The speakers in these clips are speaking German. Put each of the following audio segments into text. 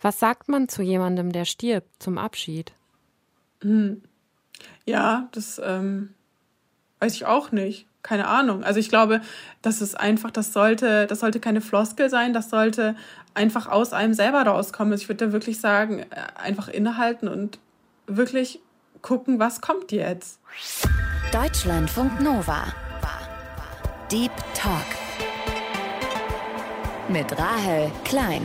Was sagt man zu jemandem, der stirbt, zum Abschied? Hm. Ja, das ähm, weiß ich auch nicht. Keine Ahnung. Also ich glaube, das ist einfach, das sollte, das sollte keine Floskel sein, das sollte einfach aus einem selber rauskommen. Also ich würde da wirklich sagen, äh, einfach innehalten und wirklich gucken, was kommt jetzt. Deutschlandfunk Nova. Deep Talk. Mit Rahel Klein.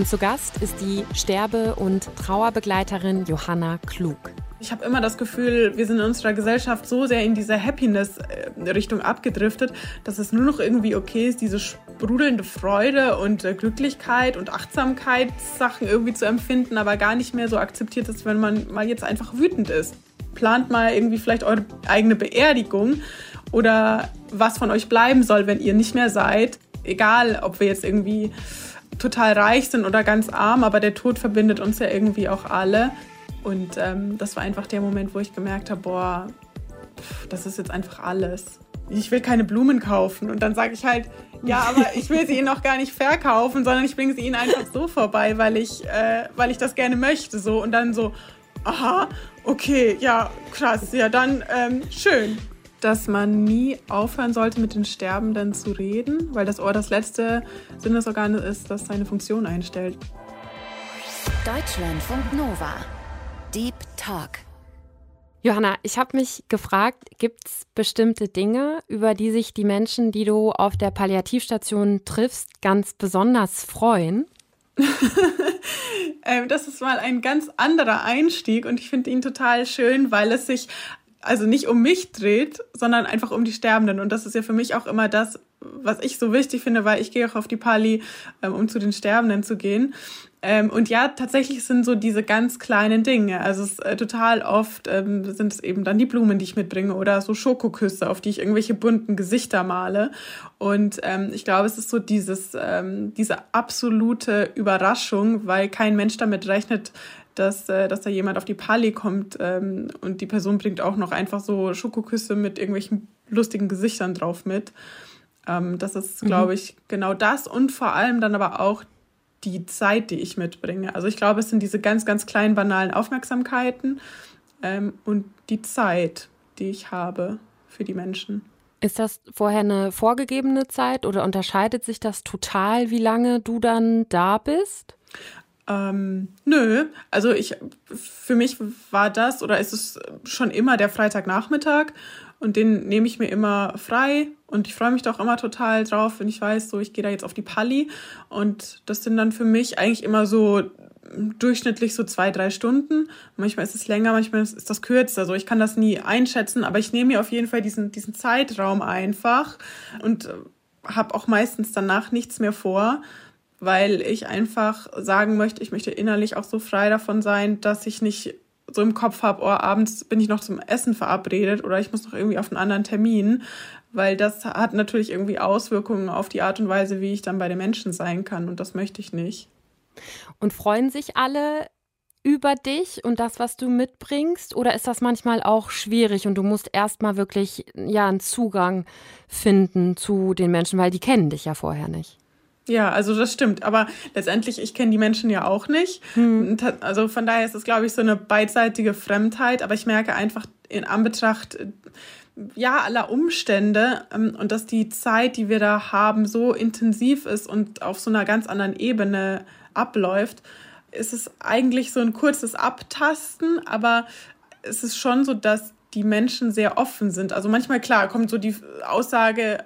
Und zu Gast ist die Sterbe- und Trauerbegleiterin Johanna Klug. Ich habe immer das Gefühl, wir sind in unserer Gesellschaft so sehr in diese Happiness-Richtung abgedriftet, dass es nur noch irgendwie okay ist, diese sprudelnde Freude und äh, Glücklichkeit und Achtsamkeitssachen irgendwie zu empfinden, aber gar nicht mehr so akzeptiert ist, wenn man mal jetzt einfach wütend ist. Plant mal irgendwie vielleicht eure eigene Beerdigung oder was von euch bleiben soll, wenn ihr nicht mehr seid. Egal, ob wir jetzt irgendwie total reich sind oder ganz arm, aber der Tod verbindet uns ja irgendwie auch alle. Und ähm, das war einfach der Moment, wo ich gemerkt habe, boah, das ist jetzt einfach alles. Ich will keine Blumen kaufen. Und dann sage ich halt, ja, aber ich will sie ihnen auch gar nicht verkaufen, sondern ich bringe sie ihnen einfach so vorbei, weil ich, äh, weil ich das gerne möchte. So. Und dann so, aha, okay, ja, krass, ja, dann ähm, schön dass man nie aufhören sollte, mit den Sterbenden zu reden, weil das Ohr das letzte Sinnesorgan ist, das seine Funktion einstellt. Deutschlandfunk Nova. Deep Talk. Johanna, ich habe mich gefragt, gibt es bestimmte Dinge, über die sich die Menschen, die du auf der Palliativstation triffst, ganz besonders freuen? Ähm, das ist mal ein ganz anderer Einstieg und ich finde ihn total schön, weil es sich also nicht um mich dreht, sondern einfach um die Sterbenden. Und das ist ja für mich auch immer das, was ich so wichtig finde, weil ich gehe auch auf die Pali, ähm, um zu den Sterbenden zu gehen. Ähm, und ja, tatsächlich sind so diese ganz kleinen Dinge. Also es äh, total oft ähm, sind es eben dann die Blumen, die ich mitbringe oder so Schokoküsse, auf die ich irgendwelche bunten Gesichter male. Und ähm, ich glaube, es ist so dieses, ähm, diese absolute Überraschung, weil kein Mensch damit rechnet, dass, äh, dass da jemand auf die Pali kommt ähm, und die Person bringt auch noch einfach so Schokoküsse mit irgendwelchen lustigen Gesichtern drauf mit. Ähm, das ist, glaube mhm. ich, genau das und vor allem dann aber auch die Zeit, die ich mitbringe. Also ich glaube, es sind diese ganz, ganz kleinen, banalen Aufmerksamkeiten ähm, und die Zeit, die ich habe für die Menschen. Ist das vorher eine vorgegebene Zeit oder unterscheidet sich das total, wie lange du dann da bist? Ähm, nö, also ich, für mich war das oder ist es schon immer der Freitagnachmittag und den nehme ich mir immer frei und ich freue mich doch immer total drauf, wenn ich weiß, so ich gehe da jetzt auf die Palli und das sind dann für mich eigentlich immer so durchschnittlich so zwei, drei Stunden. Manchmal ist es länger, manchmal ist das kürzer. So, ich kann das nie einschätzen, aber ich nehme mir auf jeden Fall diesen, diesen Zeitraum einfach und äh, habe auch meistens danach nichts mehr vor weil ich einfach sagen möchte, ich möchte innerlich auch so frei davon sein, dass ich nicht so im Kopf habe, oh, abends bin ich noch zum Essen verabredet oder ich muss noch irgendwie auf einen anderen Termin, weil das hat natürlich irgendwie Auswirkungen auf die Art und Weise, wie ich dann bei den Menschen sein kann und das möchte ich nicht. Und freuen sich alle über dich und das, was du mitbringst? Oder ist das manchmal auch schwierig und du musst erstmal wirklich ja einen Zugang finden zu den Menschen, weil die kennen dich ja vorher nicht? Ja, also das stimmt. Aber letztendlich, ich kenne die Menschen ja auch nicht. Hm. Also von daher ist es, glaube ich, so eine beidseitige Fremdheit. Aber ich merke einfach in Anbetracht ja, aller Umstände ähm, und dass die Zeit, die wir da haben, so intensiv ist und auf so einer ganz anderen Ebene abläuft, ist es eigentlich so ein kurzes Abtasten, aber es ist schon so, dass die Menschen sehr offen sind. Also manchmal, klar, kommt so die Aussage,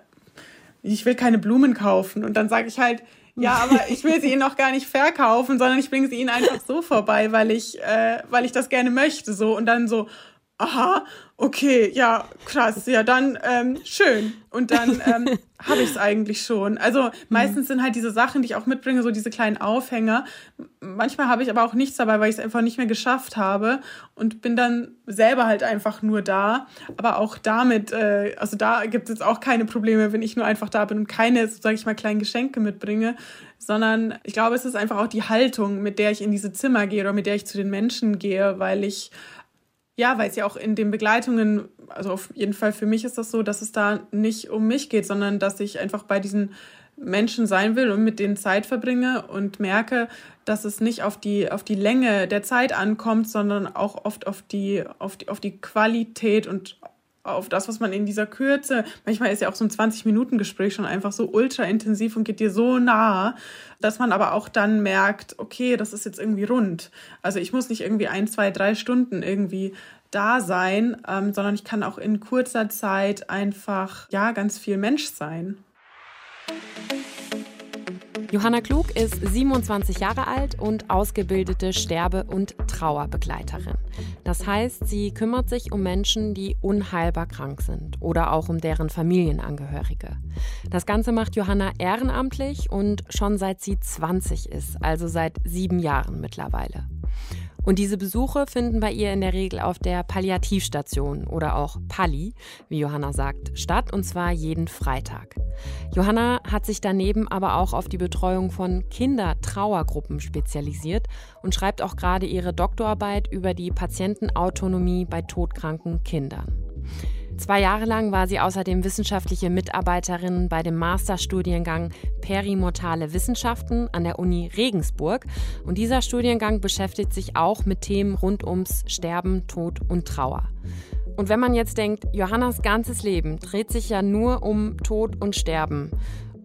ich will keine Blumen kaufen. Und dann sage ich halt, ja, aber ich will sie ihnen auch gar nicht verkaufen, sondern ich bringe sie ihnen einfach so vorbei, weil ich, äh, weil ich das gerne möchte. So und dann so, aha, okay, ja, krass, ja, dann ähm, schön. Und dann ähm, habe ich es eigentlich schon. Also meistens sind halt diese Sachen, die ich auch mitbringe, so diese kleinen Aufhänger. Manchmal habe ich aber auch nichts dabei, weil ich es einfach nicht mehr geschafft habe und bin dann selber halt einfach nur da. Aber auch damit, äh, also da gibt es jetzt auch keine Probleme, wenn ich nur einfach da bin und keine, so sage ich mal, kleinen Geschenke mitbringe, sondern ich glaube, es ist einfach auch die Haltung, mit der ich in diese Zimmer gehe oder mit der ich zu den Menschen gehe, weil ich ja, weil es ja auch in den Begleitungen, also auf jeden Fall für mich ist das so, dass es da nicht um mich geht, sondern dass ich einfach bei diesen Menschen sein will und mit denen Zeit verbringe und merke, dass es nicht auf die, auf die Länge der Zeit ankommt, sondern auch oft auf die, auf die, auf die Qualität und auf das, was man in dieser Kürze, manchmal ist ja auch so ein 20-Minuten-Gespräch schon einfach so ultra intensiv und geht dir so nah, dass man aber auch dann merkt, okay, das ist jetzt irgendwie rund. Also ich muss nicht irgendwie ein, zwei, drei Stunden irgendwie da sein, ähm, sondern ich kann auch in kurzer Zeit einfach, ja, ganz viel Mensch sein. Johanna Klug ist 27 Jahre alt und ausgebildete Sterbe- und Trauerbegleiterin. Das heißt, sie kümmert sich um Menschen, die unheilbar krank sind oder auch um deren Familienangehörige. Das Ganze macht Johanna ehrenamtlich und schon seit sie 20 ist, also seit sieben Jahren mittlerweile. Und diese Besuche finden bei ihr in der Regel auf der Palliativstation oder auch Palli, wie Johanna sagt, statt, und zwar jeden Freitag. Johanna hat sich daneben aber auch auf die Betreuung von Kindertrauergruppen spezialisiert und schreibt auch gerade ihre Doktorarbeit über die Patientenautonomie bei todkranken Kindern. Zwei Jahre lang war sie außerdem wissenschaftliche Mitarbeiterin bei dem Masterstudiengang Perimortale Wissenschaften an der Uni Regensburg. Und dieser Studiengang beschäftigt sich auch mit Themen rund ums Sterben, Tod und Trauer. Und wenn man jetzt denkt, Johannas ganzes Leben dreht sich ja nur um Tod und Sterben,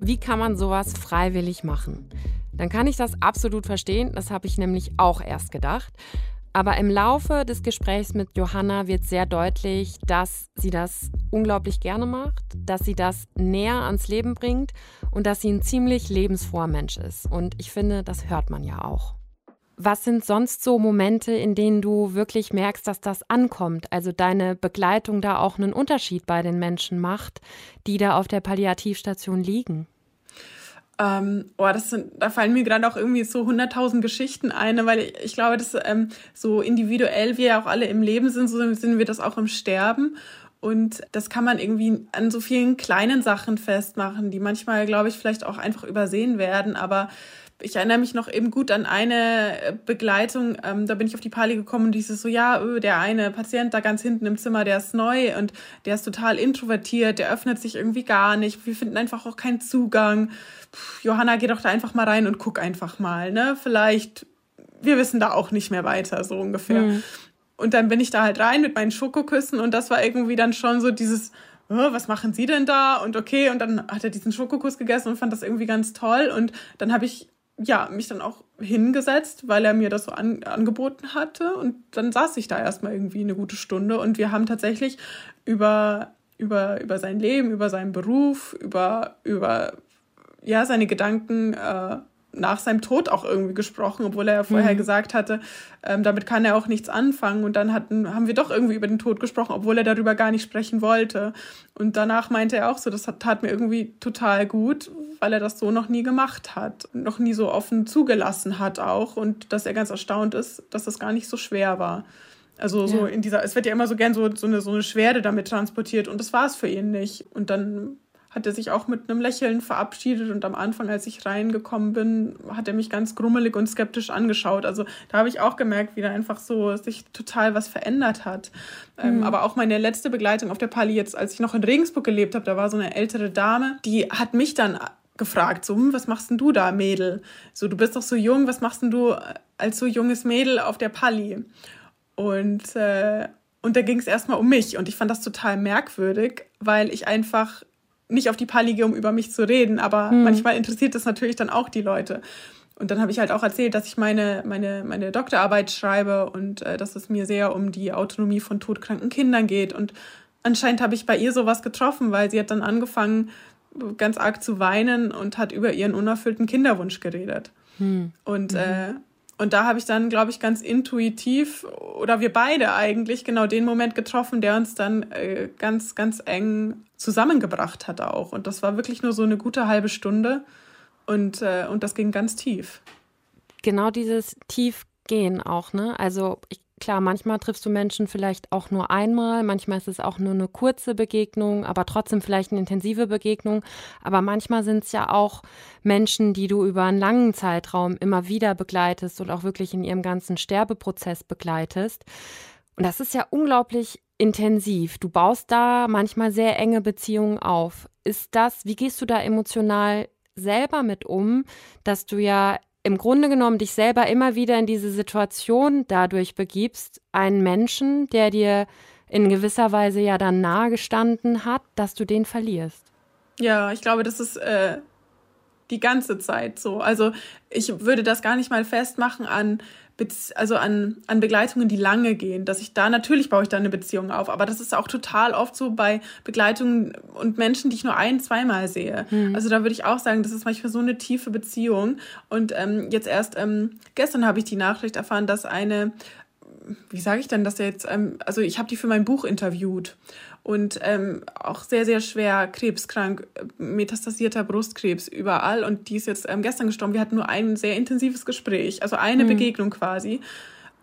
wie kann man sowas freiwillig machen? Dann kann ich das absolut verstehen, das habe ich nämlich auch erst gedacht. Aber im Laufe des Gesprächs mit Johanna wird sehr deutlich, dass sie das unglaublich gerne macht, dass sie das näher ans Leben bringt und dass sie ein ziemlich lebensfroher Mensch ist. Und ich finde, das hört man ja auch. Was sind sonst so Momente, in denen du wirklich merkst, dass das ankommt? Also deine Begleitung da auch einen Unterschied bei den Menschen macht, die da auf der Palliativstation liegen? Ähm, oh, das sind, da fallen mir gerade auch irgendwie so hunderttausend Geschichten ein, weil ich, ich glaube, dass ähm, so individuell wir ja auch alle im Leben sind, so sind wir das auch im Sterben. Und das kann man irgendwie an so vielen kleinen Sachen festmachen, die manchmal, glaube ich, vielleicht auch einfach übersehen werden. Aber ich erinnere mich noch eben gut an eine äh, Begleitung, ähm, da bin ich auf die Pali gekommen und dieses so, ja, öh, der eine Patient da ganz hinten im Zimmer, der ist neu und der ist total introvertiert, der öffnet sich irgendwie gar nicht, wir finden einfach auch keinen Zugang. Puh, Johanna, geh doch da einfach mal rein und guck einfach mal, ne? Vielleicht, wir wissen da auch nicht mehr weiter, so ungefähr. Mhm. Und dann bin ich da halt rein mit meinen Schokoküssen und das war irgendwie dann schon so dieses, oh, was machen Sie denn da? Und okay, und dann hat er diesen Schokokuss gegessen und fand das irgendwie ganz toll. Und dann habe ich ja, mich dann auch hingesetzt, weil er mir das so an, angeboten hatte. Und dann saß ich da erstmal irgendwie eine gute Stunde und wir haben tatsächlich über, über, über sein Leben, über seinen Beruf, über, über ja, seine Gedanken äh, nach seinem Tod auch irgendwie gesprochen, obwohl er ja vorher mhm. gesagt hatte, ähm, damit kann er auch nichts anfangen. Und dann hatten, haben wir doch irgendwie über den Tod gesprochen, obwohl er darüber gar nicht sprechen wollte. Und danach meinte er auch so, das hat, tat mir irgendwie total gut, weil er das so noch nie gemacht hat, noch nie so offen zugelassen hat auch und dass er ganz erstaunt ist, dass das gar nicht so schwer war. Also so ja. in dieser, es wird ja immer so gern so, so, eine, so eine Schwere damit transportiert und das war es für ihn nicht. Und dann hat er sich auch mit einem Lächeln verabschiedet und am Anfang, als ich reingekommen bin, hat er mich ganz grummelig und skeptisch angeschaut. Also da habe ich auch gemerkt, wie da einfach so sich total was verändert hat. Ähm, mhm. Ähm, aber auch meine letzte Begleitung auf der Pali jetzt, als ich noch in Regensburg gelebt habe, da war so eine ältere Dame, die hat mich dann gefragt, so, hm, was machst denn du da, Mädel? So, du bist doch so jung, was machst denn du als so junges Mädel auf der Pali? Und, äh, und da ging es erstmal um mich und ich fand das total merkwürdig, weil ich einfach nicht auf die Pali gehe, um über mich zu reden, aber mhm. manchmal interessiert das natürlich dann auch die Leute. Und dann habe ich halt auch erzählt, dass ich meine, meine, meine Doktorarbeit schreibe und äh, dass es mir sehr um die Autonomie von todkranken Kindern geht. Und anscheinend habe ich bei ihr sowas getroffen, weil sie hat dann angefangen, ganz arg zu weinen und hat über ihren unerfüllten Kinderwunsch geredet. Mhm. Und, mhm. äh, und da habe ich dann, glaube ich, ganz intuitiv oder wir beide eigentlich genau den Moment getroffen, der uns dann äh, ganz, ganz eng zusammengebracht hat auch. Und das war wirklich nur so eine gute halbe Stunde und, äh, und das ging ganz tief. Genau dieses Tiefgehen auch, ne? Also ich, klar, manchmal triffst du Menschen vielleicht auch nur einmal, manchmal ist es auch nur eine kurze Begegnung, aber trotzdem vielleicht eine intensive Begegnung. Aber manchmal sind es ja auch Menschen, die du über einen langen Zeitraum immer wieder begleitest und auch wirklich in ihrem ganzen Sterbeprozess begleitest. Und das ist ja unglaublich intensiv. Du baust da manchmal sehr enge Beziehungen auf. Ist das, wie gehst du da emotional selber mit um, dass du ja im Grunde genommen dich selber immer wieder in diese Situation dadurch begibst, einen Menschen, der dir in gewisser Weise ja dann nahe gestanden hat, dass du den verlierst. Ja, ich glaube, das ist äh, die ganze Zeit so. Also ich würde das gar nicht mal festmachen an also an, an Begleitungen, die lange gehen, dass ich da, natürlich baue ich da eine Beziehung auf, aber das ist auch total oft so bei Begleitungen und Menschen, die ich nur ein, zweimal sehe. Mhm. Also da würde ich auch sagen, das ist manchmal so eine tiefe Beziehung. Und ähm, jetzt erst ähm, gestern habe ich die Nachricht erfahren, dass eine wie sage ich denn das jetzt? Ähm, also ich habe die für mein Buch interviewt und ähm, auch sehr, sehr schwer krebskrank, metastasierter Brustkrebs überall. Und die ist jetzt ähm, gestern gestorben. Wir hatten nur ein sehr intensives Gespräch, also eine mhm. Begegnung quasi.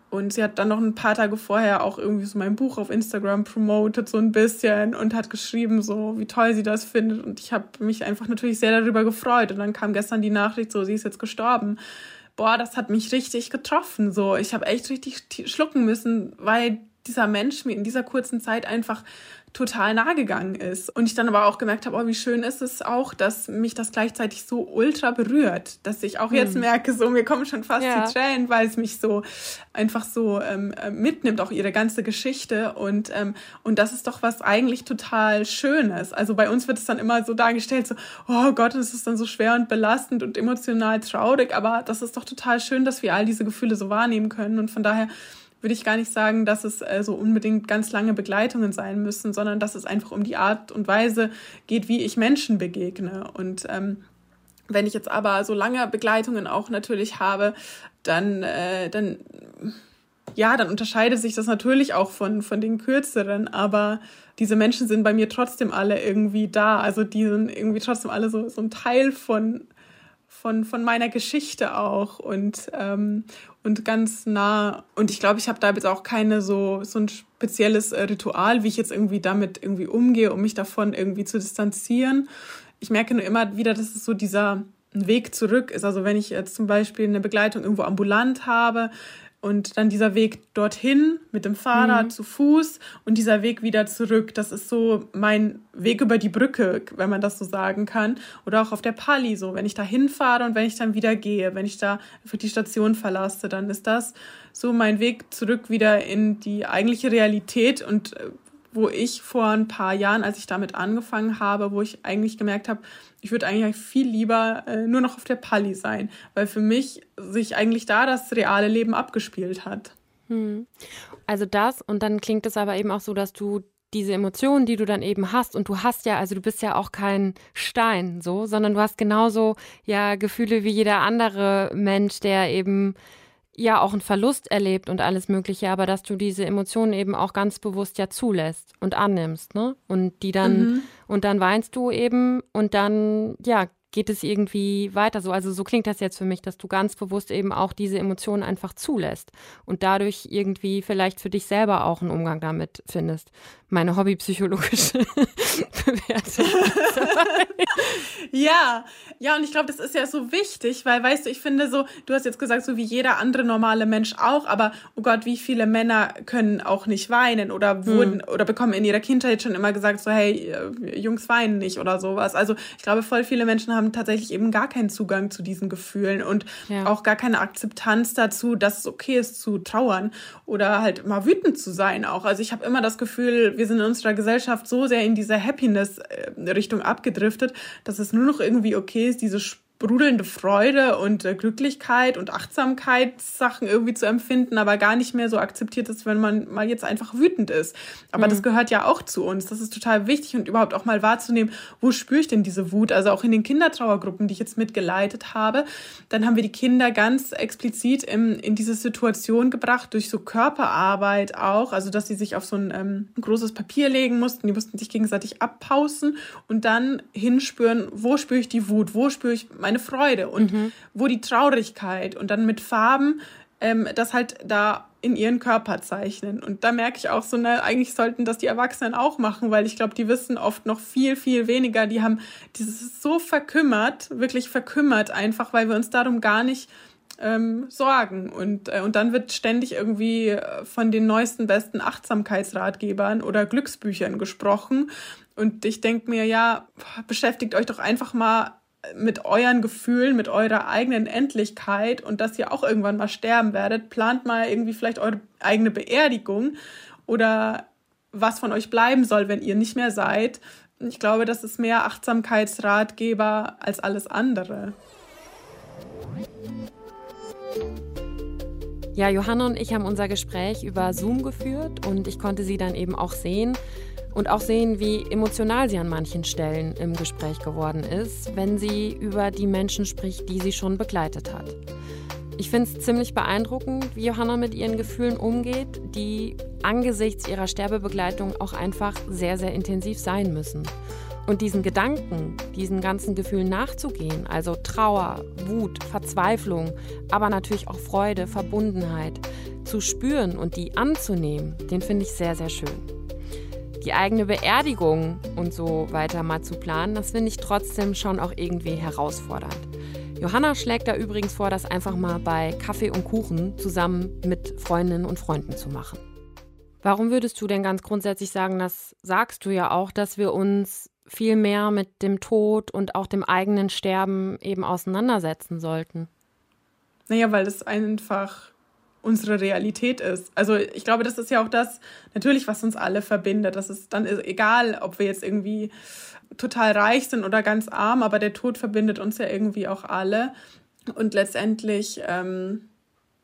Und sie hat dann noch ein paar Tage vorher auch irgendwie so mein Buch auf Instagram promotet, so ein bisschen und hat geschrieben, so wie toll sie das findet. Und ich habe mich einfach natürlich sehr darüber gefreut. Und dann kam gestern die Nachricht, so sie ist jetzt gestorben. Boah, das hat mich richtig getroffen. So, ich habe echt richtig schlucken müssen, weil dieser Mensch mir in dieser kurzen Zeit einfach total nahe gegangen ist. Und ich dann aber auch gemerkt habe, oh, wie schön ist es auch, dass mich das gleichzeitig so ultra berührt, dass ich auch jetzt hm. merke, so mir kommen schon fast ja. die Tränen, weil es mich so einfach so ähm, äh, mitnimmt, auch ihre ganze Geschichte. Und, ähm, und das ist doch was eigentlich total Schönes. Also bei uns wird es dann immer so dargestellt, so, oh Gott, es ist dann so schwer und belastend und emotional traurig, aber das ist doch total schön, dass wir all diese Gefühle so wahrnehmen können. Und von daher würde ich gar nicht sagen, dass es äh, so unbedingt ganz lange Begleitungen sein müssen, sondern dass es einfach um die Art und Weise geht, wie ich Menschen begegne. Und ähm, wenn ich jetzt aber so lange Begleitungen auch natürlich habe, dann, äh, dann, ja, dann unterscheidet sich das natürlich auch von, von den kürzeren, aber diese Menschen sind bei mir trotzdem alle irgendwie da. Also die sind irgendwie trotzdem alle so, so ein Teil von, von, von meiner Geschichte auch und, ähm, und ganz nah. Und ich glaube, ich habe da jetzt auch keine so, so ein spezielles äh, Ritual, wie ich jetzt irgendwie damit irgendwie umgehe, um mich davon irgendwie zu distanzieren. Ich merke nur immer wieder, dass es so dieser Weg zurück ist. Also wenn ich jetzt zum Beispiel eine Begleitung irgendwo ambulant habe, und dann dieser Weg dorthin mit dem Fahrrad mhm. zu Fuß und dieser Weg wieder zurück. Das ist so mein Weg über die Brücke, wenn man das so sagen kann. Oder auch auf der Pali so, wenn ich da hinfahre und wenn ich dann wieder gehe, wenn ich da für die Station verlasse, dann ist das so mein Weg zurück wieder in die eigentliche Realität und äh, wo ich vor ein paar Jahren, als ich damit angefangen habe, wo ich eigentlich gemerkt habe, ich würde eigentlich viel lieber äh, nur noch auf der Palli sein, weil für mich sich eigentlich da das reale Leben abgespielt hat. Hm. Also das und dann klingt es aber eben auch so, dass du diese Emotionen, die du dann eben hast und du hast ja, also du bist ja auch kein Stein so, sondern du hast genauso ja Gefühle wie jeder andere Mensch, der eben ja auch einen Verlust erlebt und alles Mögliche, aber dass du diese Emotionen eben auch ganz bewusst ja zulässt und annimmst, ne? Und die dann, mhm. und dann weinst du eben und dann, ja, geht es irgendwie weiter so. Also so klingt das jetzt für mich, dass du ganz bewusst eben auch diese Emotionen einfach zulässt und dadurch irgendwie vielleicht für dich selber auch einen Umgang damit findest. Meine hobbypsychologische Bewertung. ja, ja, und ich glaube, das ist ja so wichtig, weil, weißt du, ich finde so, du hast jetzt gesagt, so wie jeder andere normale Mensch auch, aber oh Gott, wie viele Männer können auch nicht weinen oder wurden hm. oder bekommen in ihrer Kindheit schon immer gesagt, so, hey, äh, Jungs weinen nicht oder sowas. Also ich glaube, voll viele Menschen haben tatsächlich eben gar keinen Zugang zu diesen Gefühlen und ja. auch gar keine Akzeptanz dazu, dass es okay ist zu trauern oder halt mal wütend zu sein auch. Also ich habe immer das Gefühl, wir sind in unserer Gesellschaft so sehr in diese Happiness-Richtung abgedriftet, dass es nur noch irgendwie okay ist, diese sprudelnde Freude und äh, Glücklichkeit und Achtsamkeitssachen irgendwie zu empfinden, aber gar nicht mehr so akzeptiert ist, wenn man mal jetzt einfach wütend ist. Aber mhm. das gehört ja auch zu uns. Das ist total wichtig und überhaupt auch mal wahrzunehmen, wo spüre ich denn diese Wut? Also auch in den Kindertrauergruppen, die ich jetzt mitgeleitet habe, dann haben wir die Kinder ganz explizit in, in diese Situation gebracht, durch so Körperarbeit auch, also dass sie sich auf so ein, ähm, großes Papier legen mussten, die mussten sich gegenseitig abpausen und dann hinspüren, wo spüre ich die Wut, wo spüre ich meine Freude und mhm. wo die Traurigkeit und dann mit Farben ähm, das halt da in ihren Körper zeichnen. Und da merke ich auch so, ne, eigentlich sollten das die Erwachsenen auch machen, weil ich glaube, die wissen oft noch viel, viel weniger. Die haben dieses so verkümmert, wirklich verkümmert einfach, weil wir uns darum gar nicht ähm, sorgen. Und, äh, und dann wird ständig irgendwie äh, von den neuesten, besten Achtsamkeitsratgebern oder Glücksbüchern gesprochen. Und ich denke mir, ja, beschäftigt euch doch einfach mal mit euren Gefühlen, mit eurer eigenen Endlichkeit und dass ihr auch irgendwann mal sterben werdet, plant mal irgendwie vielleicht eure eigene Beerdigung oder was von euch bleiben soll, wenn ihr nicht mehr seid. Ich glaube, das ist mehr Achtsamkeitsratgeber als alles andere. Ja, Johanna und ich haben unser Gespräch über Zoom geführt und ich konnte sie dann eben auch sehen und auch sehen, wie emotional sie an manchen Stellen im Gespräch geworden ist, wenn sie über die Menschen spricht, die sie schon begleitet hat. Ich finde es ziemlich beeindruckend, wie Johanna mit ihren Gefühlen umgeht, die angesichts ihrer Sterbebegleitung auch einfach sehr, sehr intensiv sein müssen. Und diesen Gedanken, diesen ganzen Gefühlen nachzugehen, also Trauer, Wut, Verzweiflung, aber natürlich auch Freude, Verbundenheit, zu spüren und die anzunehmen, den finde ich sehr, sehr schön. Die eigene Beerdigung und so weiter mal zu planen, das finde ich trotzdem schon auch irgendwie herausfordernd. Johanna schlägt da übrigens vor, das einfach mal bei Kaffee und Kuchen zusammen mit Freundinnen und Freunden zu machen. Warum würdest du denn ganz grundsätzlich sagen, das sagst du ja auch, dass wir uns viel mehr mit dem Tod und auch dem eigenen Sterben eben auseinandersetzen sollten? Naja, weil es einfach unsere Realität ist. Also ich glaube, das ist ja auch das, natürlich, was uns alle verbindet. Das ist dann egal, ob wir jetzt irgendwie total reich sind oder ganz arm, aber der Tod verbindet uns ja irgendwie auch alle. Und letztendlich, ähm,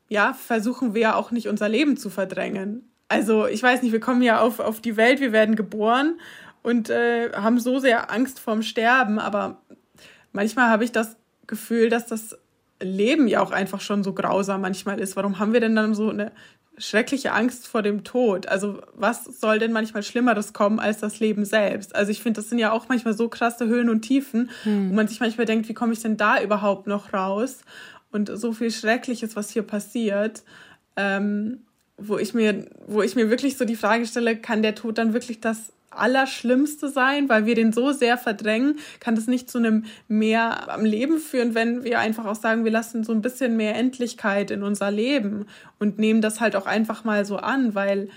ja, versuchen wir auch nicht unser Leben zu verdrängen. Also ich weiß nicht, wir kommen ja auf, auf die Welt, wir werden geboren und äh, haben so sehr Angst vorm Sterben, aber manchmal habe ich das Gefühl, dass das Leben ja auch einfach schon so grausam manchmal ist. Warum haben wir denn dann so eine schreckliche Angst vor dem Tod? Also was soll denn manchmal Schlimmeres kommen als das Leben selbst? Also ich finde, das sind ja auch manchmal so krasse Höhen und Tiefen, hm. wo man sich manchmal denkt, wie komme ich denn da überhaupt noch raus? Und so viel Schreckliches, was hier passiert. Ähm, wo ich mir, wo ich mir wirklich so die Frage stelle, kann der Tod dann wirklich das Allerschlimmste sein, weil wir den so sehr verdrängen, kann das nicht zu einem mehr am Leben führen, wenn wir einfach auch sagen, wir lassen so ein bisschen mehr Endlichkeit in unser Leben und nehmen das halt auch einfach mal so an, weil,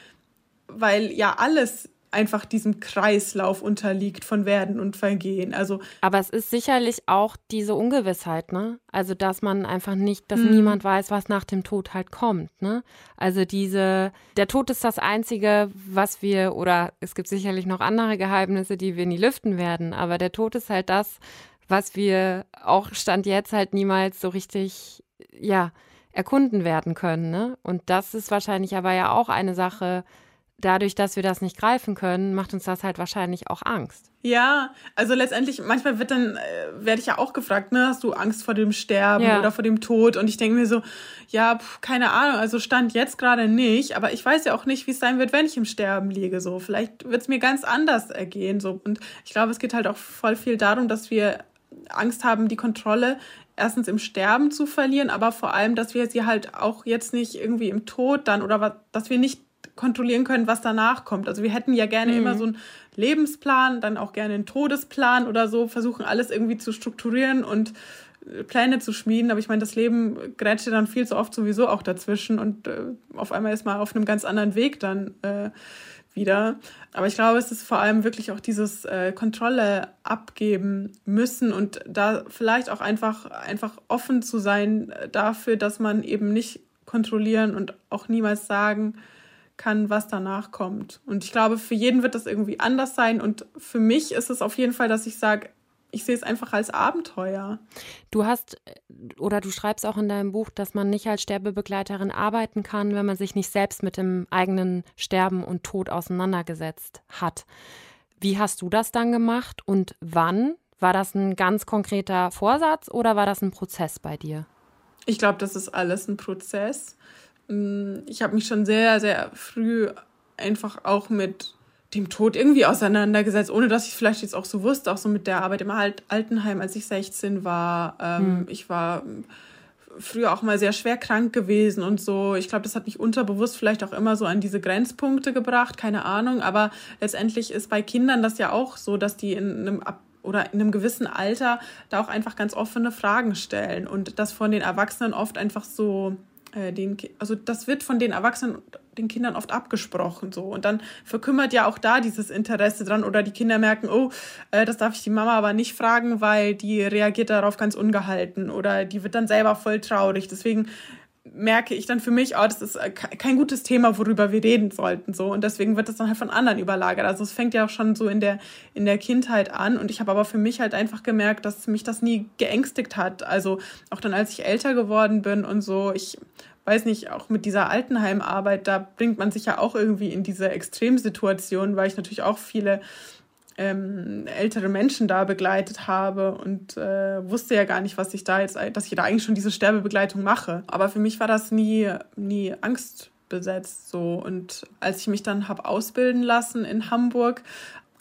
weil ja alles einfach diesem Kreislauf unterliegt von Werden und Vergehen. Also aber es ist sicherlich auch diese Ungewissheit, ne? Also dass man einfach nicht, dass hm. niemand weiß, was nach dem Tod halt kommt, ne? Also diese, der Tod ist das einzige, was wir oder es gibt sicherlich noch andere Geheimnisse, die wir nie lüften werden, aber der Tod ist halt das, was wir auch stand jetzt halt niemals so richtig, ja erkunden werden können, ne? Und das ist wahrscheinlich aber ja auch eine Sache dadurch, dass wir das nicht greifen können, macht uns das halt wahrscheinlich auch Angst. Ja, also letztendlich, manchmal wird dann, äh, werde ich ja auch gefragt, ne, hast du Angst vor dem Sterben ja. oder vor dem Tod? Und ich denke mir so, ja, pf, keine Ahnung, also stand jetzt gerade nicht, aber ich weiß ja auch nicht, wie es sein wird, wenn ich im Sterben liege. So, vielleicht wird es mir ganz anders ergehen. So. Und ich glaube, es geht halt auch voll viel darum, dass wir Angst haben, die Kontrolle erstens im Sterben zu verlieren, aber vor allem, dass wir sie halt auch jetzt nicht irgendwie im Tod dann oder was, dass wir nicht kontrollieren können, was danach kommt. Also wir hätten ja gerne mhm. immer so einen Lebensplan, dann auch gerne einen Todesplan oder so, versuchen alles irgendwie zu strukturieren und äh, Pläne zu schmieden. Aber ich meine, das Leben grätscht dann viel zu oft sowieso auch dazwischen und äh, auf einmal ist man auf einem ganz anderen Weg dann äh, wieder. Aber ich glaube, es ist vor allem wirklich auch dieses äh, Kontrolle abgeben müssen und da vielleicht auch einfach, einfach offen zu sein dafür, dass man eben nicht kontrollieren und auch niemals sagen kann, was danach kommt. Und ich glaube, für jeden wird das irgendwie anders sein. Und für mich ist es auf jeden Fall, dass ich sage, ich sehe es einfach als Abenteuer. Du hast oder du schreibst auch in deinem Buch, dass man nicht als Sterbebegleiterin arbeiten kann, wenn man sich nicht selbst mit dem eigenen Sterben und Tod auseinandergesetzt hat. Wie hast du das dann gemacht und wann? War das ein ganz konkreter Vorsatz oder war das ein Prozess bei dir? Ich glaube, das ist alles ein Prozess. Mm, ich habe mich schon sehr, sehr früh einfach auch mit dem Tod irgendwie auseinandergesetzt, ohne dass ich es vielleicht jetzt auch so wusste, auch so mit der Arbeit im Altenheim, als ich 16 war. Ähm, mhm. Ich war früher auch mal sehr schwer krank gewesen und so. Ich glaube, das hat mich unterbewusst vielleicht auch immer so an diese Grenzpunkte gebracht, keine Ahnung. Aber letztendlich ist bei Kindern das ja auch so, dass die in einem oder in einem gewissen Alter da auch einfach ganz offene Fragen stellen und das von den Erwachsenen oft einfach so äh, den, also das wird von den Erwachsenen den Kindern oft abgesprochen so und dann verkümmert ja auch da dieses Interesse dran oder die Kinder merken, oh, äh, das darf ich die Mama aber nicht fragen, weil die reagiert darauf ganz ungehalten oder die wird dann selber voll traurig. Deswegen merke ich dann für mich, oh, das ist äh, kein gutes Thema, worüber wir reden sollten, so. Und deswegen wird das dann halt von anderen überlagert. Also es fängt ja auch schon so in der, in der Kindheit an. Und ich habe aber für mich halt einfach gemerkt, dass mich das nie geängstigt hat. Also auch dann, als ich älter geworden bin und so, ich weiß nicht, auch mit dieser Altenheimarbeit, da bringt man sich ja auch irgendwie in diese Extremsituation, weil ich natürlich auch viele ähm, ältere Menschen da begleitet habe und äh, wusste ja gar nicht, was ich da jetzt, dass ich da eigentlich schon diese Sterbebegleitung mache. Aber für mich war das nie, nie angstbesetzt so. Und als ich mich dann habe ausbilden lassen in Hamburg,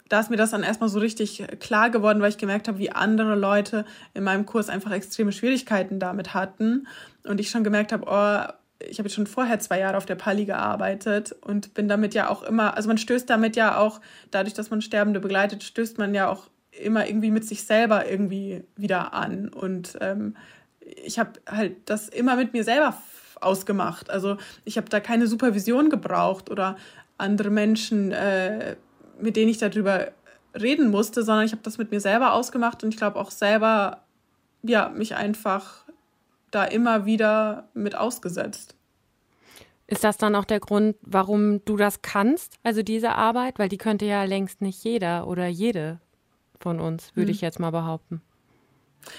da ist mir das dann erstmal so richtig klar geworden, weil ich gemerkt habe, wie andere Leute in meinem Kurs einfach extreme Schwierigkeiten damit hatten. Und ich schon gemerkt habe, oh, ich habe schon vorher zwei Jahre auf der Pali gearbeitet und bin damit ja auch immer, also man stößt damit ja auch, dadurch, dass man Sterbende begleitet, stößt man ja auch immer irgendwie mit sich selber irgendwie wieder an. Und ähm, ich habe halt das immer mit mir selber ausgemacht. Also ich habe da keine Supervision gebraucht oder andere Menschen, äh, mit denen ich darüber reden musste, sondern ich habe das mit mir selber ausgemacht und ich glaube auch selber, ja, mich einfach da immer wieder mit ausgesetzt. Ist das dann auch der Grund, warum du das kannst, also diese Arbeit? Weil die könnte ja längst nicht jeder oder jede von uns, würde hm. ich jetzt mal behaupten.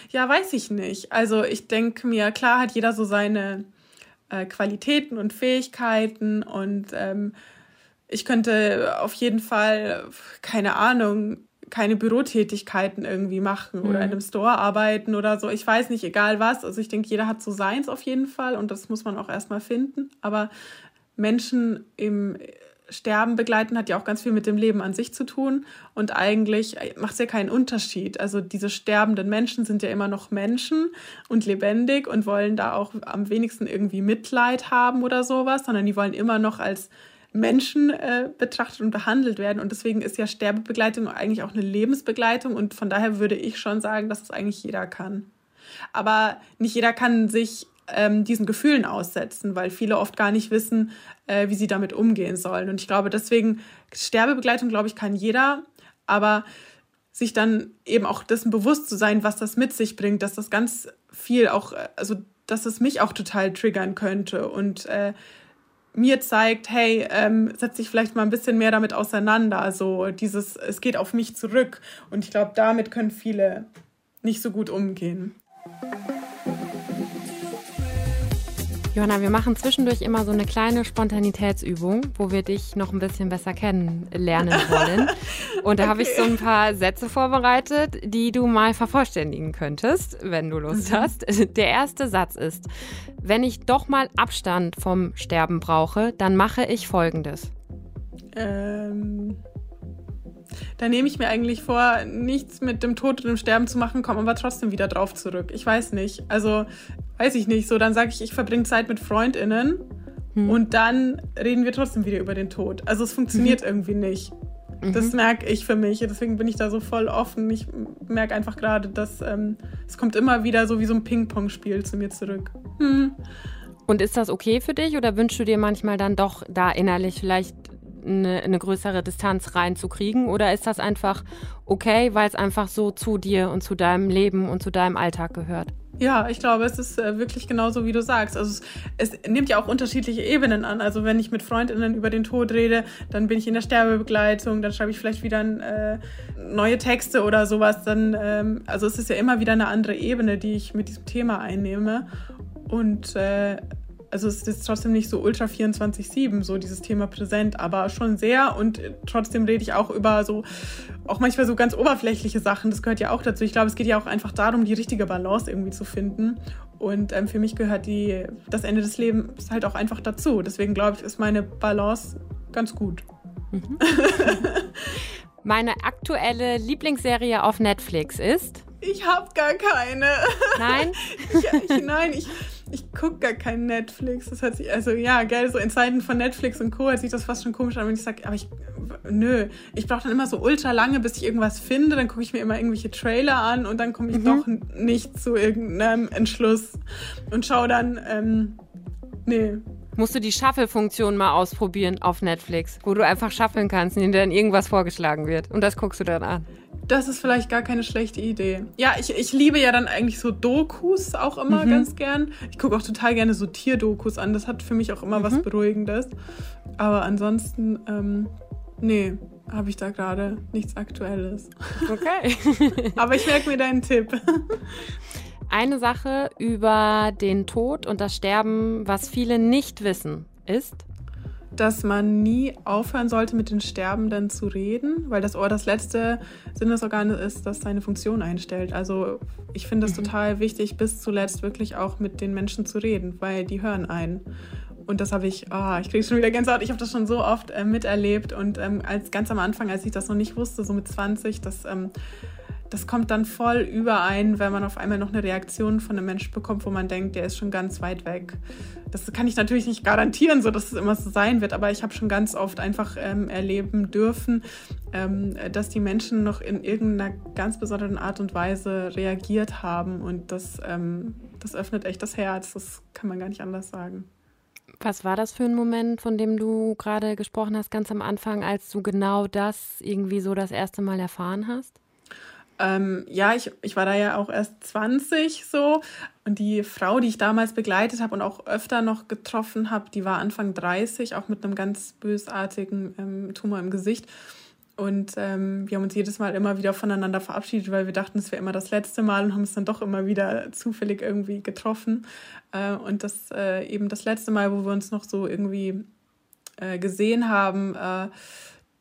Ja, weiß ich nicht. Also ich denke mir, klar hat jeder so seine äh, Qualitäten und Fähigkeiten und ähm, ich könnte auf jeden Fall, keine Ahnung, keine Bürotätigkeiten irgendwie machen oder in mhm. einem Store arbeiten oder so. Ich weiß nicht, egal was. Also ich denke, jeder hat so seins auf jeden Fall und das muss man auch erstmal finden. Aber Menschen im Sterben begleiten hat ja auch ganz viel mit dem Leben an sich zu tun und eigentlich macht es ja keinen Unterschied. Also diese sterbenden Menschen sind ja immer noch Menschen und lebendig und wollen da auch am wenigsten irgendwie Mitleid haben oder sowas, sondern die wollen immer noch als Menschen äh, betrachtet und behandelt werden. Und deswegen ist ja Sterbebegleitung eigentlich auch eine Lebensbegleitung. Und von daher würde ich schon sagen, dass es eigentlich jeder kann. Aber nicht jeder kann sich ähm, diesen Gefühlen aussetzen, weil viele oft gar nicht wissen, äh, wie sie damit umgehen sollen. Und ich glaube, deswegen, Sterbebegleitung, glaube ich, kann jeder. Aber sich dann eben auch dessen bewusst zu sein, was das mit sich bringt, dass das ganz viel auch, äh, also dass es mich auch total triggern könnte und äh, mir zeigt, hey, ähm, setz dich vielleicht mal ein bisschen mehr damit auseinander. So dieses, es geht auf mich zurück. Und ich glaube, damit können viele nicht so gut umgehen. Johanna, wir machen zwischendurch immer so eine kleine Spontanitätsübung, wo wir dich noch ein bisschen besser kennenlernen wollen. Und da okay. habe ich so ein paar Sätze vorbereitet, die du mal vervollständigen könntest, wenn du Lust mhm. hast. Der erste Satz ist, wenn ich doch mal Abstand vom Sterben brauche, dann mache ich Folgendes. Ähm, da nehme ich mir eigentlich vor, nichts mit dem Tod und dem Sterben zu machen, komme aber trotzdem wieder drauf zurück. Ich weiß nicht. Also, weiß ich nicht. So, dann sage ich, ich verbringe Zeit mit FreundInnen hm. und dann reden wir trotzdem wieder über den Tod. Also, es funktioniert mhm. irgendwie nicht. Das mhm. merke ich für mich. Deswegen bin ich da so voll offen. Ich merke einfach gerade, dass ähm, es kommt immer wieder so wie so ein Ping-Pong-Spiel zu mir zurück. Hm. Und ist das okay für dich oder wünschst du dir manchmal dann doch da innerlich vielleicht eine, eine größere Distanz reinzukriegen? Oder ist das einfach okay, weil es einfach so zu dir und zu deinem Leben und zu deinem Alltag gehört? Ja, ich glaube, es ist äh, wirklich genauso, wie du sagst. Also es, es, nimmt ja auch unterschiedliche Ebenen an. Also wenn ich mit Freundinnen über den Tod rede, dann bin ich in der Sterbebegleitung, dann schreibe ich vielleicht wieder äh, neue Texte oder sowas. Dann, ähm, also es ist ja immer wieder eine andere Ebene, die ich mit diesem Thema einnehme. Und äh, also es ist trotzdem nicht so ultra 24-7, so dieses Thema präsent, aber schon sehr und trotzdem rede ich auch über so, auch manchmal so ganz oberflächliche Sachen, das gehört ja auch dazu. Ich glaube, es geht ja auch einfach darum, die richtige Balance irgendwie zu finden und ähm, für mich gehört die, das Ende des Lebens halt auch einfach dazu. Deswegen glaube ich, ist meine Balance ganz gut. Mhm. meine aktuelle Lieblingsserie auf Netflix ist? Ich habe gar keine. Nein? ich, ich, nein, ich ich gucke gar kein Netflix. Das hört sich, also ja, geil, so in Zeiten von Netflix und Co. hört sich das fast schon komisch an, wenn ich sage, aber ich, nö, ich brauche dann immer so ultra lange, bis ich irgendwas finde. Dann gucke ich mir immer irgendwelche Trailer an und dann komme ich mhm. doch nicht zu irgendeinem Entschluss und schaue dann ähm, Nee. Musst du die Shuffle-Funktion mal ausprobieren auf Netflix, wo du einfach shuffeln kannst, in der dann irgendwas vorgeschlagen wird. Und das guckst du dann an. Das ist vielleicht gar keine schlechte Idee. Ja, ich, ich liebe ja dann eigentlich so Dokus auch immer mhm. ganz gern. Ich gucke auch total gerne so Tierdokus an. Das hat für mich auch immer mhm. was Beruhigendes. Aber ansonsten, ähm, nee, habe ich da gerade nichts Aktuelles. Okay. Aber ich merke mir deinen Tipp. Eine Sache über den Tod und das Sterben, was viele nicht wissen, ist, dass man nie aufhören sollte, mit den Sterbenden zu reden, weil das Ohr das letzte Sinnesorgan ist, das seine Funktion einstellt. Also ich finde es mhm. total wichtig, bis zuletzt wirklich auch mit den Menschen zu reden, weil die hören ein. Und das habe ich, oh, ich kriege schon wieder Gänsehaut, ich habe das schon so oft äh, miterlebt. Und ähm, als ganz am Anfang, als ich das noch nicht wusste, so mit 20, das ähm, das kommt dann voll überein, wenn man auf einmal noch eine Reaktion von einem Menschen bekommt, wo man denkt, der ist schon ganz weit weg. Das kann ich natürlich nicht garantieren, so dass es immer so sein wird, aber ich habe schon ganz oft einfach ähm, erleben dürfen, ähm, dass die Menschen noch in irgendeiner ganz besonderen Art und Weise reagiert haben und das, ähm, das öffnet echt das Herz. Das kann man gar nicht anders sagen. Was war das für ein Moment, von dem du gerade gesprochen hast, ganz am Anfang, als du genau das irgendwie so das erste Mal erfahren hast? Ähm, ja, ich, ich war da ja auch erst 20 so. Und die Frau, die ich damals begleitet habe und auch öfter noch getroffen habe, die war Anfang 30, auch mit einem ganz bösartigen ähm, Tumor im Gesicht. Und ähm, wir haben uns jedes Mal immer wieder voneinander verabschiedet, weil wir dachten, es wäre immer das letzte Mal und haben es dann doch immer wieder zufällig irgendwie getroffen. Äh, und das äh, eben das letzte Mal, wo wir uns noch so irgendwie äh, gesehen haben, äh,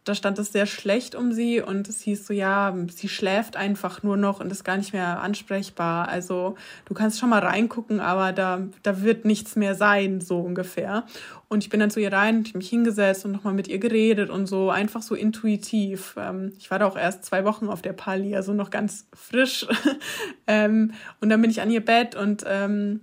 da stand es sehr schlecht um sie und es hieß so, ja, sie schläft einfach nur noch und ist gar nicht mehr ansprechbar. Also du kannst schon mal reingucken, aber da, da wird nichts mehr sein, so ungefähr. Und ich bin dann zu ihr rein, ich mich hingesetzt und nochmal mit ihr geredet und so, einfach so intuitiv. Ähm, ich war da auch erst zwei Wochen auf der Pali, also noch ganz frisch. ähm, und dann bin ich an ihr Bett und ähm,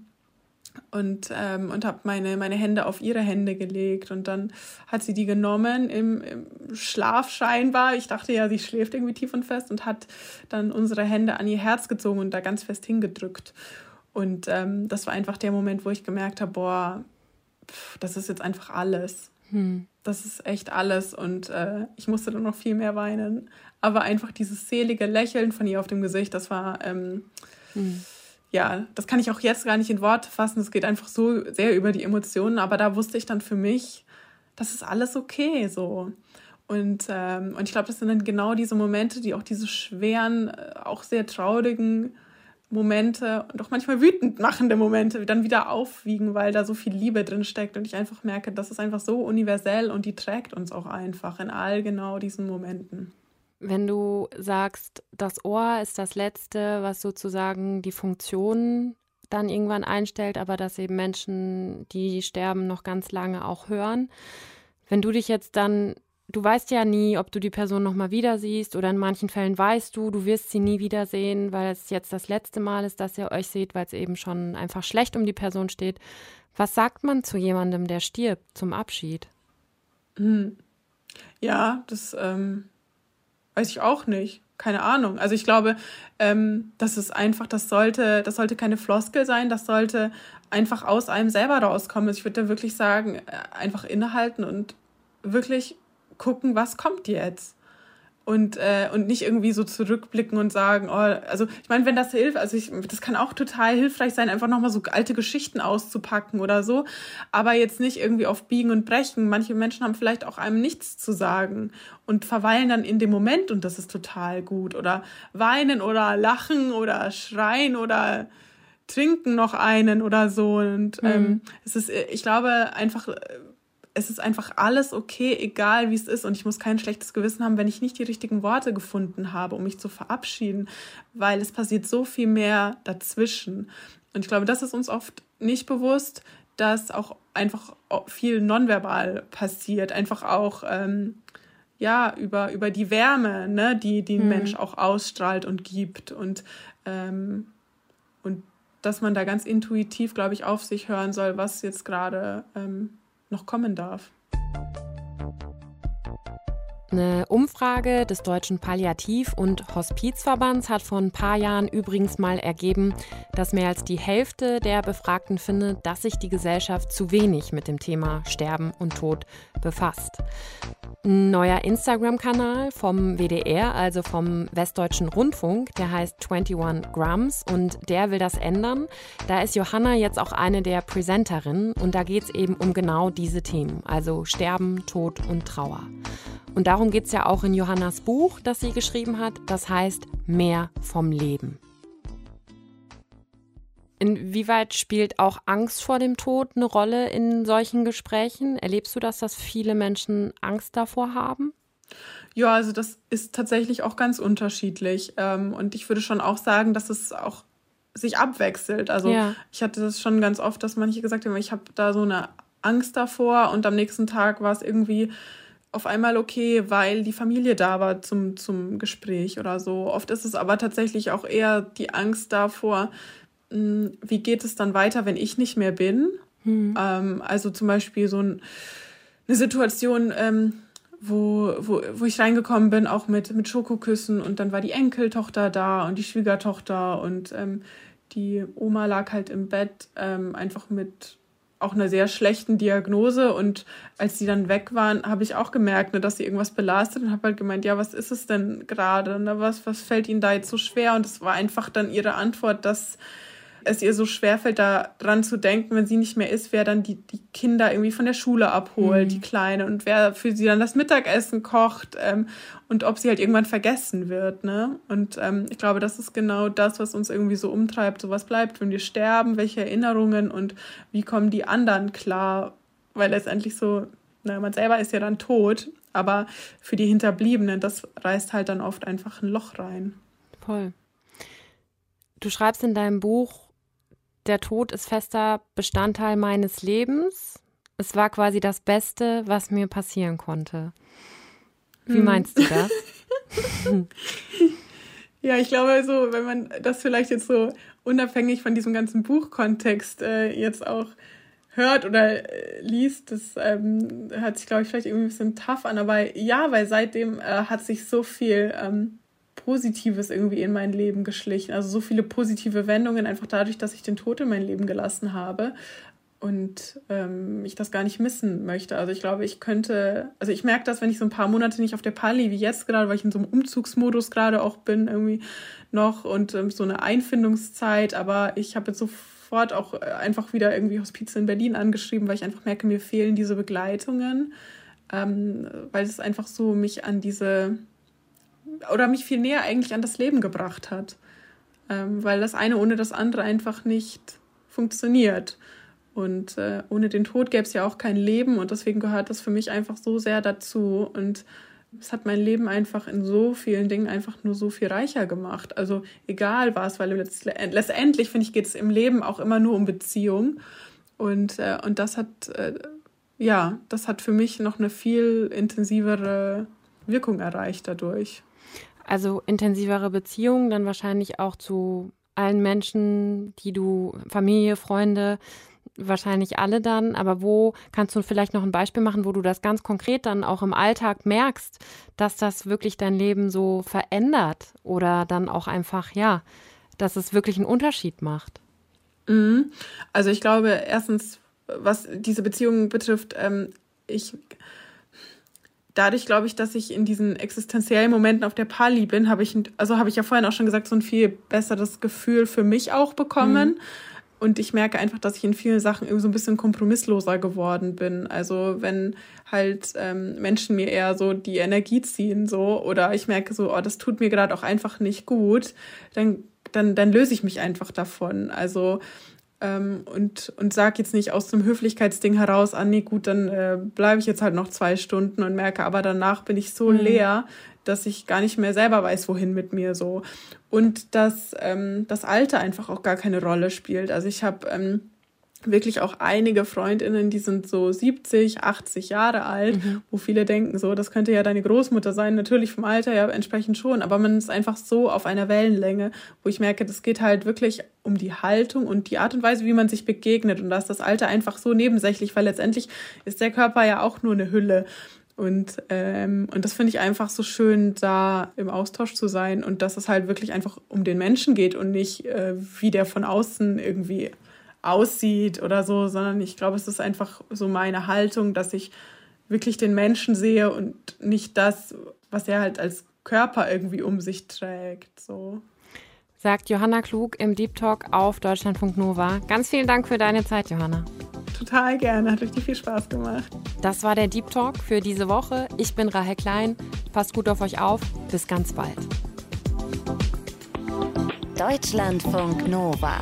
und, ähm, und habe meine, meine Hände auf ihre Hände gelegt. Und dann hat sie die genommen im, im, Schlaf scheinbar. Ich dachte ja, sie schläft irgendwie tief und fest und hat dann unsere Hände an ihr Herz gezogen und da ganz fest hingedrückt. Und ähm, das war einfach der Moment, wo ich gemerkt habe, boah, pff, das ist jetzt einfach alles. Hm. Das ist echt alles. Und äh, ich musste dann noch viel mehr weinen. Aber einfach dieses selige Lächeln von ihr auf dem Gesicht, das war... Ähm, hm ja, das kann ich auch jetzt gar nicht in Worte fassen. Es geht einfach so sehr über die Emotionen. Aber da wusste ich dann für mich, das ist alles okay so. Und, ähm, und ich glaube, das sind dann genau diese Momente, die auch diese schweren, äh, auch sehr traurigen Momente und auch manchmal wütend machende Momente dann wieder aufwiegen, weil da so viel Liebe drin steckt und ich einfach merke, das ist einfach so universell und die trägt uns auch einfach in all genau diesen Momenten. Wenn du sagst, das Ohr ist das Letzte, was sozusagen die Funktion dann irgendwann einstellt, aber dass eben Menschen, die sterben, noch ganz lange auch hören. Wenn du dich jetzt dann, du weißt ja nie, ob du die Person nochmal wieder siehst oder in manchen Fällen weißt du, du wirst sie nie wiedersehen, weil es jetzt das letzte Mal ist, dass ihr euch seht, weil es eben schon einfach schlecht um die Person steht. Was sagt man zu jemandem, der stirbt, zum Abschied? Hm. Ja, das ähm, Weiß ich auch nicht. Keine Ahnung. Also ich glaube, ähm, das ist einfach, das sollte, das sollte keine Floskel sein, das sollte einfach aus einem selber rauskommen. Also ich würde da wirklich sagen, äh, einfach innehalten und wirklich gucken, was kommt jetzt und, äh, und nicht irgendwie so zurückblicken und sagen, oh, also ich meine, wenn das hilft, also ich, das kann auch total hilfreich sein, einfach nochmal so alte Geschichten auszupacken oder so, aber jetzt nicht irgendwie auf Biegen und Brechen. Manche Menschen haben vielleicht auch einem nichts zu sagen und verweilen dann in dem Moment und das ist total gut. Oder weinen oder lachen oder schreien oder trinken noch einen oder so. Und ähm, mhm. es ist, ich glaube, einfach es ist einfach alles okay, egal wie es ist. Und ich muss kein schlechtes Gewissen haben, wenn ich nicht die richtigen Worte gefunden habe, um mich zu verabschieden, weil es passiert so viel mehr dazwischen. Und ich glaube, das ist uns oft nicht bewusst, dass auch einfach viel nonverbal passiert. Einfach auch, ähm, ja, über, über die Wärme, ne, die, die ein mhm. Mensch auch ausstrahlt und gibt. Und, ähm, und dass man da ganz intuitiv, glaube ich, auf sich hören soll, was jetzt gerade ähm, noch kommen darf. Eine Umfrage des Deutschen Palliativ- und Hospizverbands hat vor ein paar Jahren übrigens mal ergeben, dass mehr als die Hälfte der Befragten findet, dass sich die Gesellschaft zu wenig mit dem Thema Sterben und Tod befasst. Ein neuer Instagram-Kanal vom WDR, also vom Westdeutschen Rundfunk, der heißt 21 Grams und der will das ändern. Da ist Johanna jetzt auch eine der Presenterinnen und da geht es eben um genau diese Themen, also Sterben, Tod und Trauer. Und darum geht es ja auch in Johannas Buch, das sie geschrieben hat. Das heißt Mehr vom Leben. Inwieweit spielt auch Angst vor dem Tod eine Rolle in solchen Gesprächen? Erlebst du das, dass viele Menschen Angst davor haben? Ja, also das ist tatsächlich auch ganz unterschiedlich. Ähm, und ich würde schon auch sagen, dass es auch sich abwechselt. Also ja. ich hatte das schon ganz oft, dass manche gesagt haben, ich habe da so eine Angst davor und am nächsten Tag war es irgendwie auf einmal okay, weil die Familie da war zum, zum Gespräch oder so. Oft ist es aber tatsächlich auch eher die Angst davor, hm, wie geht es dann weiter, wenn ich nicht mehr bin. Mhm. Ähm, also zum Beispiel so ein, eine Situation, ähm, wo, wo, wo ich reingekommen bin, auch mit, mit Schokoküssen und dann war die Enkeltochter da und die Schwiegertochter und ähm, die Oma lag halt im Bett ähm, einfach mit auch einer sehr schlechten Diagnose. Und als die dann weg waren, habe ich auch gemerkt, ne, dass sie irgendwas belastet und habe halt gemeint, ja, was ist es denn gerade? Ne? Was, was fällt ihnen da jetzt so schwer? Und es war einfach dann ihre Antwort, dass es ihr so schwerfällt, daran zu denken, wenn sie nicht mehr ist, wer dann die, die Kinder irgendwie von der Schule abholt, mhm. die Kleine, und wer für sie dann das Mittagessen kocht ähm, und ob sie halt irgendwann vergessen wird. Ne? Und ähm, ich glaube, das ist genau das, was uns irgendwie so umtreibt. So was bleibt, wenn wir sterben, welche Erinnerungen und wie kommen die anderen klar? Weil letztendlich so, na, man selber ist ja dann tot, aber für die Hinterbliebenen, das reißt halt dann oft einfach ein Loch rein. Voll. Du schreibst in deinem Buch, der Tod ist fester Bestandteil meines Lebens. Es war quasi das Beste, was mir passieren konnte. Wie hm. meinst du das? ja, ich glaube, so, wenn man das vielleicht jetzt so unabhängig von diesem ganzen Buchkontext äh, jetzt auch hört oder äh, liest, das ähm, hört sich, glaube ich, vielleicht irgendwie ein bisschen tough an. Aber ja, weil seitdem äh, hat sich so viel ähm, Positives irgendwie in mein Leben geschlichen. Also so viele positive Wendungen, einfach dadurch, dass ich den Tod in mein Leben gelassen habe und ähm, ich das gar nicht missen möchte. Also ich glaube, ich könnte, also ich merke das, wenn ich so ein paar Monate nicht auf der Pali wie jetzt gerade, weil ich in so einem Umzugsmodus gerade auch bin, irgendwie noch und ähm, so eine Einfindungszeit, aber ich habe jetzt sofort auch äh, einfach wieder irgendwie Hospiz in Berlin angeschrieben, weil ich einfach merke, mir fehlen diese Begleitungen, ähm, weil es einfach so mich an diese oder mich viel näher eigentlich an das Leben gebracht hat. Ähm, weil das eine ohne das andere einfach nicht funktioniert. Und äh, ohne den Tod gäbe es ja auch kein Leben und deswegen gehört das für mich einfach so sehr dazu. Und es hat mein Leben einfach in so vielen Dingen einfach nur so viel reicher gemacht. Also egal was, weil letztendlich, finde ich, geht es im Leben auch immer nur um Beziehung. Und, äh, und das hat, äh, ja, das hat für mich noch eine viel intensivere Wirkung erreicht dadurch. Also intensivere Beziehungen, dann wahrscheinlich auch zu allen Menschen, die du, Familie, Freunde, wahrscheinlich alle dann. Aber wo kannst du vielleicht noch ein Beispiel machen, wo du das ganz konkret dann auch im Alltag merkst, dass das wirklich dein Leben so verändert oder dann auch einfach, ja, dass es wirklich einen Unterschied macht? Mhm. Also ich glaube, erstens, was diese Beziehungen betrifft, ähm, ich dadurch glaube ich, dass ich in diesen existenziellen Momenten auf der Pali bin, habe ich, also habe ich ja vorhin auch schon gesagt, so ein viel besseres Gefühl für mich auch bekommen. Mhm. Und ich merke einfach, dass ich in vielen Sachen irgendwie so ein bisschen kompromissloser geworden bin. Also wenn halt ähm, Menschen mir eher so die Energie ziehen, so, oder ich merke so, oh, das tut mir gerade auch einfach nicht gut, dann, dann, dann löse ich mich einfach davon. Also ähm, und, und sag jetzt nicht aus dem Höflichkeitsding heraus, ah nee, gut, dann äh, bleibe ich jetzt halt noch zwei Stunden und merke, aber danach bin ich so mhm. leer, dass ich gar nicht mehr selber weiß, wohin mit mir so. Und dass ähm, das Alter einfach auch gar keine Rolle spielt. Also ich habe ähm, wirklich auch einige Freundinnen, die sind so 70, 80 Jahre alt, mhm. wo viele denken, so, das könnte ja deine Großmutter sein. Natürlich vom Alter ja entsprechend schon, aber man ist einfach so auf einer Wellenlänge, wo ich merke, das geht halt wirklich um die Haltung und die Art und Weise, wie man sich begegnet. Und da ist das Alter einfach so nebensächlich, weil letztendlich ist der Körper ja auch nur eine Hülle. Und, ähm, und das finde ich einfach so schön, da im Austausch zu sein und dass es halt wirklich einfach um den Menschen geht und nicht, äh, wie der von außen irgendwie aussieht oder so, sondern ich glaube, es ist einfach so meine Haltung, dass ich wirklich den Menschen sehe und nicht das, was er halt als Körper irgendwie um sich trägt. So. Sagt Johanna Klug im Deep Talk auf Deutschlandfunk Nova. Ganz vielen Dank für deine Zeit, Johanna. Total gerne, hat richtig viel Spaß gemacht. Das war der Deep Talk für diese Woche. Ich bin Rahel Klein. Passt gut auf euch auf. Bis ganz bald. Deutschlandfunk Nova.